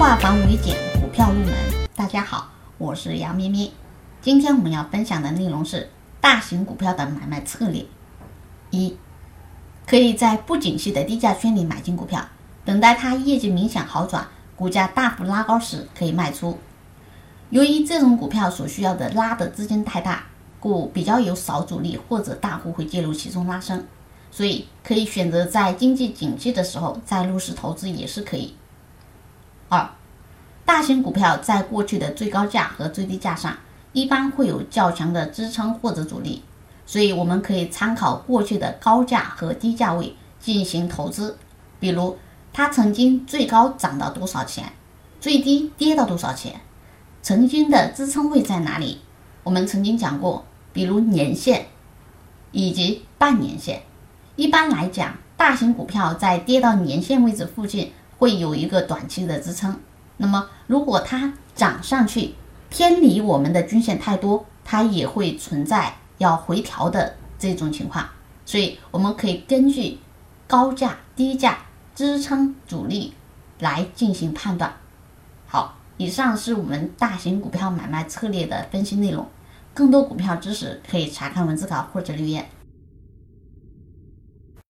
化繁为简，股票入门。大家好，我是杨咩咩。今天我们要分享的内容是大型股票的买卖策略。一，可以在不景气的低价圈里买进股票，等待它业绩明显好转，股价大幅拉高时可以卖出。由于这种股票所需要的拉的资金太大，故比较有少主力或者大户会介入其中拉升，所以可以选择在经济景气的时候再入市投资也是可以。二，大型股票在过去的最高价和最低价上，一般会有较强的支撑或者阻力，所以我们可以参考过去的高价和低价位进行投资。比如，它曾经最高涨到多少钱，最低跌到多少钱，曾经的支撑位在哪里？我们曾经讲过，比如年线以及半年线。一般来讲，大型股票在跌到年线位置附近。会有一个短期的支撑，那么如果它涨上去偏离我们的均线太多，它也会存在要回调的这种情况，所以我们可以根据高价、低价、支撑、阻力来进行判断。好，以上是我们大型股票买卖策略的分析内容，更多股票知识可以查看文字稿或者留言。